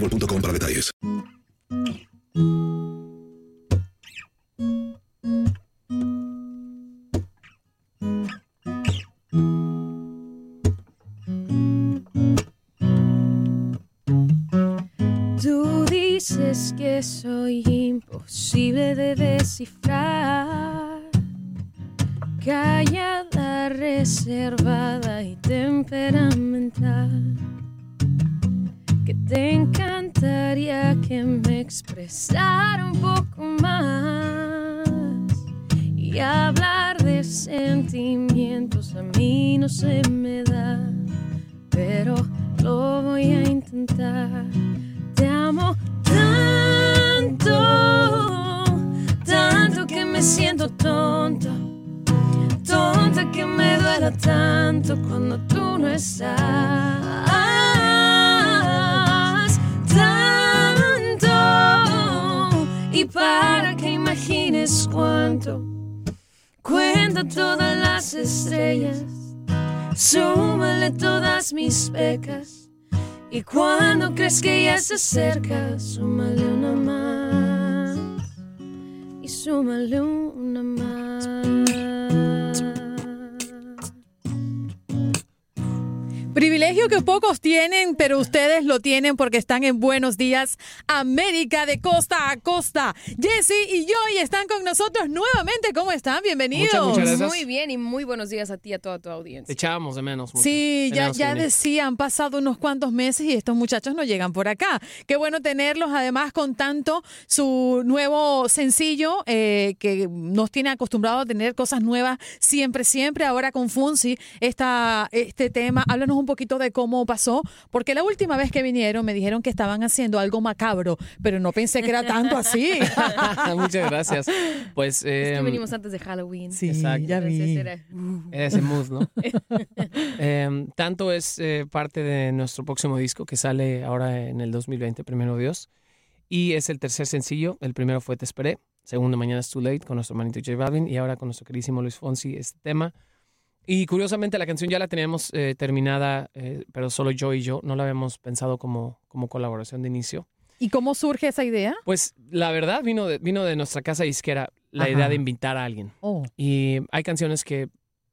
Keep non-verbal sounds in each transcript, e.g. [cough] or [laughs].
boostmobile.com para detalles. Tú dices que soy imposible de descifrar. Callada, reservada y temperamental. Te encantaría que me expresara un poco más. Y hablar de sentimientos a mí no se me da. Pero lo voy a intentar. Te amo tanto, tanto que me siento tonta, tonta que me duela tanto cuando tú no estás. Todas las estrellas, súmale todas mis pecas. Y cuando crees que ya se acerca, súmale una más. Y súmale una Privilegio que pocos tienen, pero ustedes lo tienen porque están en Buenos Días América de costa a costa. Jesse y Joy están con nosotros nuevamente. ¿Cómo están? Bienvenidos. Muchas, muchas gracias. Muy bien y muy buenos días a ti y a toda tu audiencia. Echábamos de menos. Mucho. Sí, ya, ya decía, han pasado unos cuantos meses y estos muchachos no llegan por acá. Qué bueno tenerlos, además con tanto su nuevo sencillo eh, que nos tiene acostumbrados a tener cosas nuevas siempre, siempre. Ahora con Funsi, esta, este tema, háblanos un poquito de cómo pasó, porque la última vez que vinieron me dijeron que estaban haciendo algo macabro, pero no pensé que era tanto así. [laughs] Muchas gracias. Pues Es que em, venimos antes de Halloween. Sí, Exacto. ya vi. Era- ese mood, ¿no? [laughs] Em, tanto es eh, parte de nuestro próximo disco que sale ahora en el 2020, primero Dios. Y es el tercer sencillo. El primero fue Te Esperé. Segundo, Mañana es Too Late con nuestro hermanito J Balvin. Y ahora con nuestro queridísimo Luis Fonsi este tema. Y curiosamente la canción ya la teníamos eh, terminada, eh, pero solo yo y yo. No la habíamos pensado como, como colaboración de inicio. ¿Y cómo surge esa idea? Pues la verdad vino de, vino de nuestra casa disquera la Ajá. idea de invitar a alguien. Oh. Y hay canciones que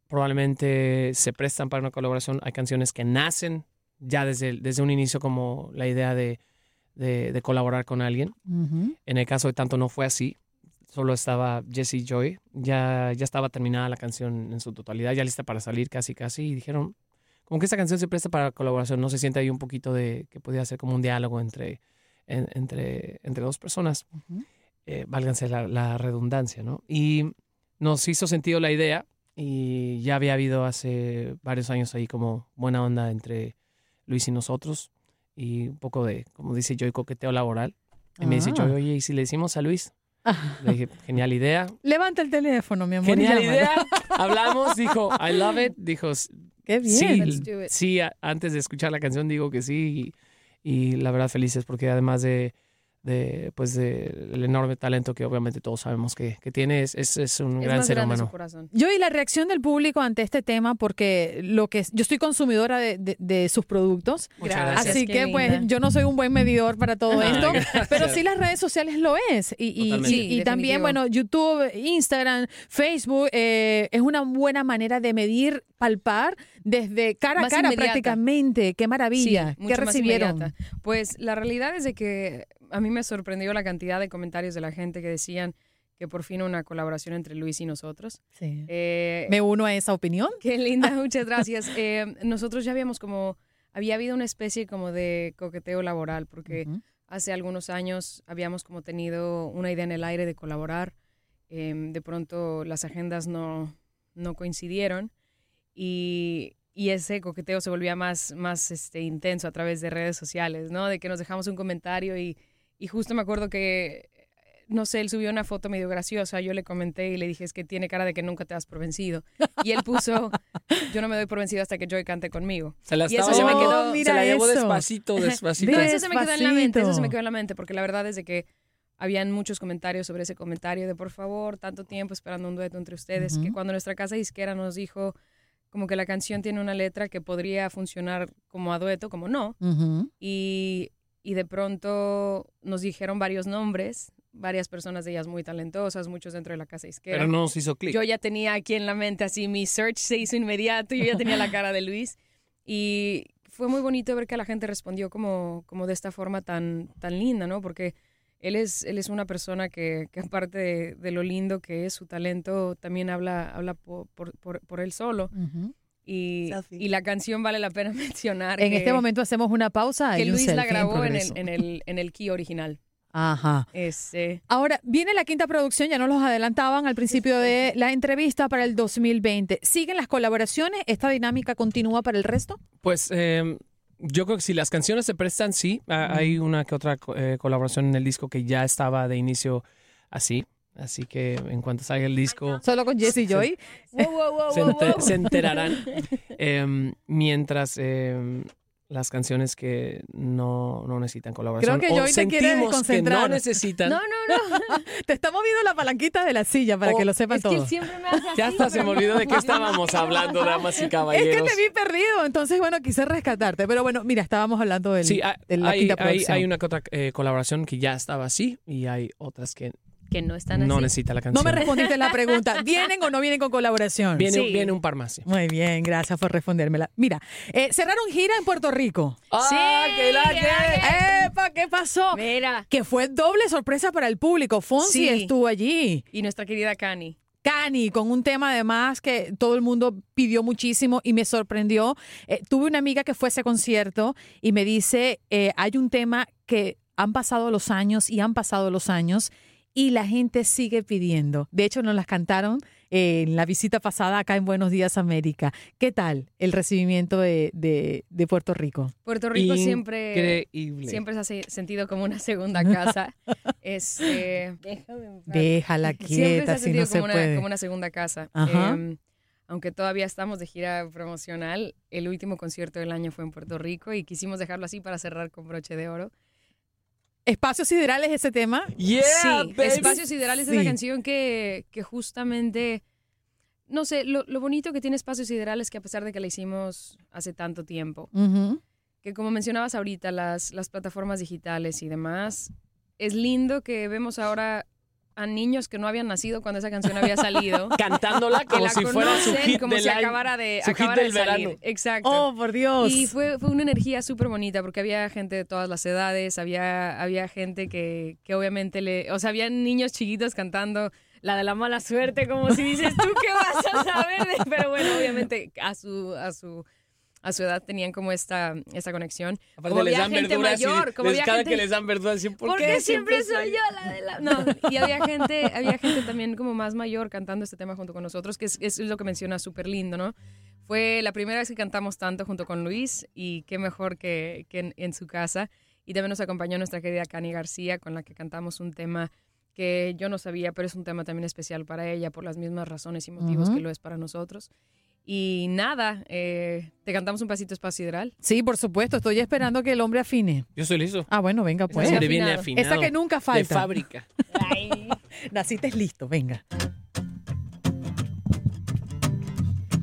probablemente se prestan para una colaboración, hay canciones que nacen ya desde, desde un inicio como la idea de, de- de colaborar con alguien. Ujú. En el caso de Tanto no fue así, solo estaba Jesse Joy, ya, ya estaba terminada la canción en su totalidad, ya lista para salir casi casi, y dijeron, como que esta canción se presta para colaboración, no se siente ahí un poquito de que podía ser como un diálogo entre, en- entre, entre dos personas, eh, válganse la, la redundancia, ¿no? Y nos hizo sentido la idea y ya había habido hace varios años ahí como buena onda entre Luis y nosotros y un poco de, como dice Joy, coqueteo laboral. Y me dice Ah. Joy, oye, ¿y si le decimos a Luis? Le dije, genial idea. Levanta el teléfono, mi amor. Genial idea. Hablamos, dijo, I love it. Dijo, Qué bien. Let's sí, do it. sí, antes de escuchar la canción digo que sí. Y, y la verdad felices porque además de, de pues de el enorme talento que obviamente todos sabemos que, que tiene, es, es, es un Es gran más ser grande humano. su corazón. Yo y la reacción del público ante este tema, porque lo que yo estoy consumidora de, de- de sus productos, Muchas gracias. así qué que pues linda. yo no soy un buen medidor para todo Ah, esto, gracias. pero sí las redes sociales lo es y, y- Totalmente. y- Sí, y también bueno YouTube, Instagram, Facebook eh, es una buena manera de medir, palpar desde cara a cara inmediata. prácticamente. Qué maravilla, Sí, qué recibieron. inmediata. Pues la realidad es de que a mí me sorprendió la cantidad de comentarios de la gente que decían que por fin una colaboración entre Luis y nosotros. Sí. Eh, Me uno a esa opinión. Qué linda, [laughs] muchas gracias. Eh, nosotros ya habíamos como, había habido una especie como de coqueteo laboral, porque Ujú. hace algunos años habíamos como tenido una idea en el aire de colaborar. Eh, de pronto las agendas no, no coincidieron y, y ese coqueteo se volvía más, más este, intenso a través de redes sociales, ¿no? De que nos dejamos un comentario y, y justo me acuerdo que, no sé, él subió una foto medio graciosa, yo le comenté y le dije, es que tiene cara de que nunca te das por vencido. Y él puso, [laughs] yo no me doy por vencido hasta que Joy cante conmigo. Se la Y eso se me quedó- se mira la llevó eso. despacito, despacito. Pero eso se me quedó en la mente, eso se me quedó en la mente, porque la verdad es de que habían muchos comentarios sobre ese comentario de por favor, tanto tiempo esperando un dueto entre ustedes, que cuando nuestra casa disquera nos dijo como que la canción tiene una letra que podría funcionar como a dueto, como no, y, y de pronto nos dijeron varios nombres, varias personas de ellas muy talentosas, muchos dentro de la casa disquera. Pero no nos hizo clic. Yo ya tenía aquí en la mente así, mi search se hizo inmediato, yo ya tenía la cara de Luis y fue muy bonito ver que la gente respondió como, como de esta forma tan, tan linda, ¿no? Porque él es, él es una persona que, que aparte de, de lo lindo que es su talento, también habla, habla por, por, él solo. Ujú. Y, Selfie. y la canción vale la pena [laughs] mencionar. En que- este momento hacemos una pausa. que Luis la en grabó en el, en, el, en el key original. Ajá. Este, Ahora, viene la quinta producción, ya nos los adelantaban al principio de la entrevista para el 2020. ¿Siguen las colaboraciones? ¿Esta dinámica continúa para el resto? Pues eh, yo creo que si las canciones se prestan, sí. Ah, Hay una que otra eh, colaboración en el disco que ya estaba de inicio así. Así que en cuanto salga el disco, Solo con Jesse Joy. wow, wow, wow, se, wow, ente- wow. se enterarán. [laughs] Em, mientras em, las canciones que no, no necesitan colaboración Creo que o Joy te quiere sentimos que no necesitan, No, no, no. [laughs] Te está moviendo la palanquita de la silla para Oh, que lo sepan Es que siempre me hace así. ya hasta se me olvidó de qué estábamos hablando, damas y Es que caballeros. te vi perdido, entonces bueno, quise rescatarte. Pero bueno, mira, estábamos hablando del, Sí, hay, de la hay- quinta hay- producción. hay una que otra eh, colaboración que ya estaba así y hay otras que Que no están no así. necesita la No canción. me respondiste la pregunta. [laughs] ¿Vienen o no vienen con colaboración? Viene, Sí. viene un par más. sí. Muy bien, gracias por respondérmela. Mira, eh, cerraron gira en Puerto Rico. ¡Ah, qué la que! ¡Epa! ¿Qué pasó? Mira. Que fue doble sorpresa para el público. Fonsi Sí. estuvo allí. Y nuestra querida Cani. Cani, con un tema además que todo el mundo pidió muchísimo y me sorprendió. Eh, tuve una amiga que fue a ese concierto y me dice, eh, hay un tema que han pasado los años y han pasado los años y la gente sigue pidiendo. De hecho, nos las cantaron eh, en la visita pasada acá en Buenos Días América. ¿Qué tal el recibimiento de, de- de Puerto Rico? Puerto Rico siempre, Increíble. siempre se ha se- sentido como una segunda [laughs] casa. Este, déjame en paz. Déjala [laughs] siempre se quieta ha si sentido no se como, una, puede. como una segunda casa. Ajá. Em, aunque todavía estamos de gira promocional, el último concierto del año fue en Puerto Rico y quisimos dejarlo así para cerrar con broche de oro. Espacios siderales ese tema. Yeah, sí, baby. Espacios Siderales es Sí. la canción que, que justamente, no sé, lo, lo bonito que tiene Espacios Siderales que a pesar de que la hicimos hace tanto tiempo, que como mencionabas ahorita, las, las plataformas digitales y demás, es lindo que vemos ahora a niños que no habían nacido cuando esa canción había salido. [laughs] Cantándola [laughs] como la si fuera su conocen hit como del si acabara de, su hit acabara de salir. verano. Exacto. Oh, por Dios. Y fue, fue una energía súper bonita porque había gente de todas las edades, había, había gente que, que obviamente le... O sea, había niños chiquitos cantando la de la mala suerte, como si dices, ¿tú qué vas a saber? de-?" Pero bueno, obviamente a su, a su, a su edad tenían como esta, esta conexión. Aparte como les había dan gente y mayor, como les- había cada gente- que les dan verduras, dicen, ¿por, ¿Por qué qué siempre soy yo la de la...? No, y había gente, había gente también como más mayor cantando este tema junto con nosotros, que es, es lo que menciona súper lindo, ¿no? Fue la primera vez que cantamos tanto junto con Luis y qué mejor que, que en, en su casa. Y también nos acompañó nuestra querida Cani García, con la que cantamos un tema que yo no sabía, pero es un tema también especial para ella por las mismas razones y motivos que lo es para nosotros. Y nada, eh, te cantamos un pasito espacio sideral. Sí, por supuesto. Estoy esperando que el hombre afine. Yo soy listo. Ah, bueno, venga, pues. Hombre viene afinado. Esa que nunca falta. De fábrica. [laughs] Naciste listo, venga.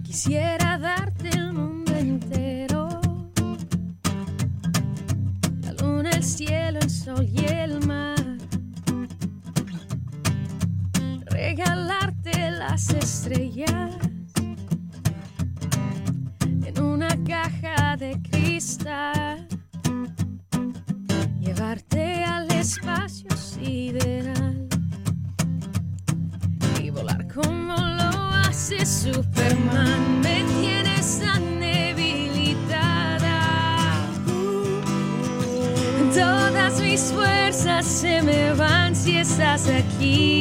Quisiera darte el mundo entero. La luna, el cielo, el sol y el mar. Regalarte las estrellas en una caja de cristal. Llevarte al espacio sideral y volar como lo hace Superman. Me tienes tan debilitada. Todas mis fuerzas se me van si estás aquí.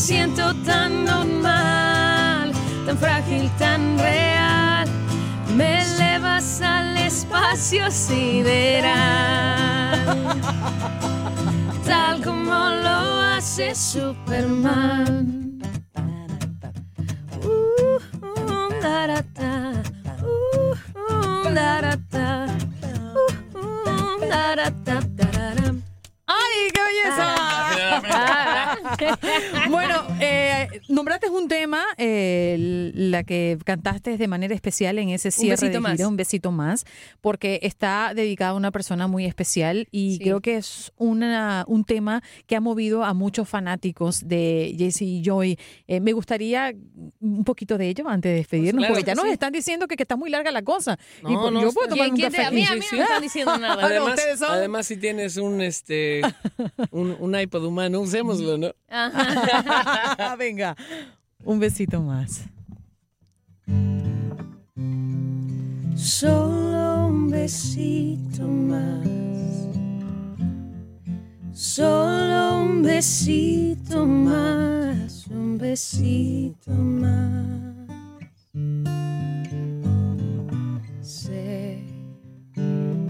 Siento tan normal, tan frágil, tan real. Me elevas al espacio sideral. [laughs] Tal como lo hace Superman. Bueno, nombraste un tema, eh, la que cantaste de manera especial en ese cierre besito de más. gira, un besito más, porque está dedicado a una persona muy especial y creo que es una, un tema que ha movido a muchos fanáticos de Jesse y Joy. Eh, me gustaría un poquito de ello antes de despedirnos, claro porque ya nos sí. están diciendo que, que está muy larga la cosa. y No, pues, no, yo puedo tomar un ¿Quién te- café a mí- a mí no me [laughs] están diciendo nada. [laughs] Además, además, si tienes un este un, un iPod humano, usémoslo, ¿no? [laughs] Venga, un besito más. Solo un besito más. Solo un besito más. Un besito más. Sé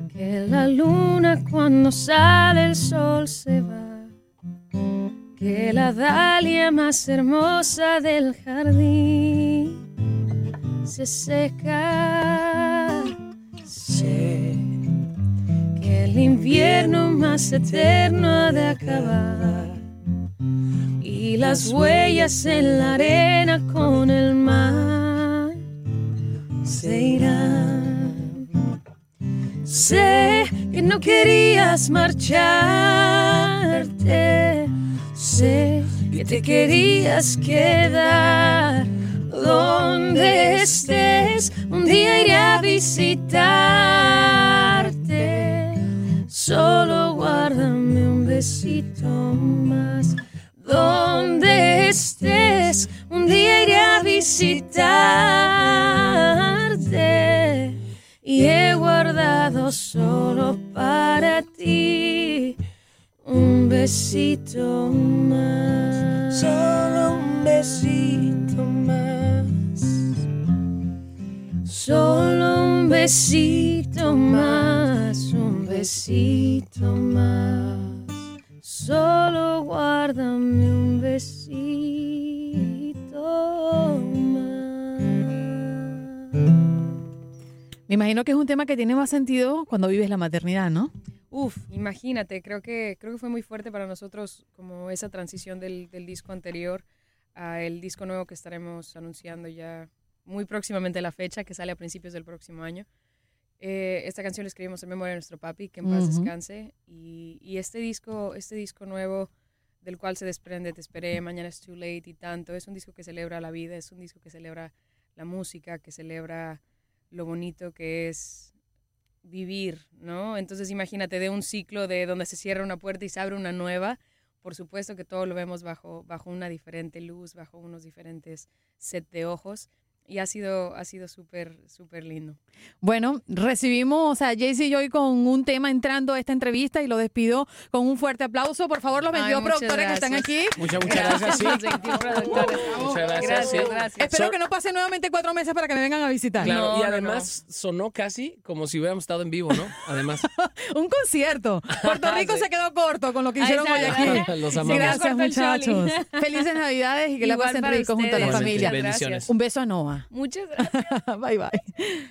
que la luna cuando sale el sol se. Que la dalia más hermosa del jardín se seca. Sé que el invierno más eterno ha de acabar y las huellas en la arena con el mar se irán. Sé que no querías marcharte, que te querías quedar donde estés. Un día iré a visitarte. Solo guárdame un besito más. Donde estés, un día iré a visitarte. Y he guardado solo para ti besito más. Solo un besito más. Solo un besito más. Un besito más. Solo guárdame un besito Me imagino que es un tema que tiene más sentido cuando vives la maternidad, ¿no? Uf, imagínate, creo que, creo que fue muy fuerte para nosotros como esa transición del, del disco anterior a el disco nuevo que estaremos anunciando ya muy próximamente la fecha, que sale a principios del próximo año. Eh, esta canción la escribimos en memoria de nuestro papi, que en paz Ujú. descanse. Y, y este disco, este disco nuevo del cual se desprende Te esperé, Mañana es too late y tanto, es un disco que celebra la vida, es un disco que celebra la música, que celebra lo bonito que es vivir, ¿no? Entonces imagínate de un ciclo de donde se cierra una puerta y se abre una nueva, por supuesto que todo lo vemos bajo, bajo una diferente luz, bajo unos diferentes set de ojos y ha sido, ha sido súper, súper lindo. Bueno, recibimos a Jaycee y Joy con un tema entrando a esta entrevista y lo despido con un fuerte aplauso. Por favor, los 22 Ay, muchas productores que están gracias. aquí. Muchas, muchas gracias. sí. Los 21 productores. Muchas gracias. Gracias, sí. gracias. Espero So- que no pase nuevamente cuatro meses para que me vengan a visitar. Claro, No, y no, además sonó casi como si hubiéramos estado en vivo, ¿no? Además. [laughs] Un concierto. Puerto [laughs] Rico Sí. se quedó corto con lo que hicieron hoy aquí. gracias. Los amamos. Gracias, muchachos. Felices Navidades y que la Igual pasen para rico junto a la familia. Un beso a Noah. Muchas gracias. [laughs] Bye, bye.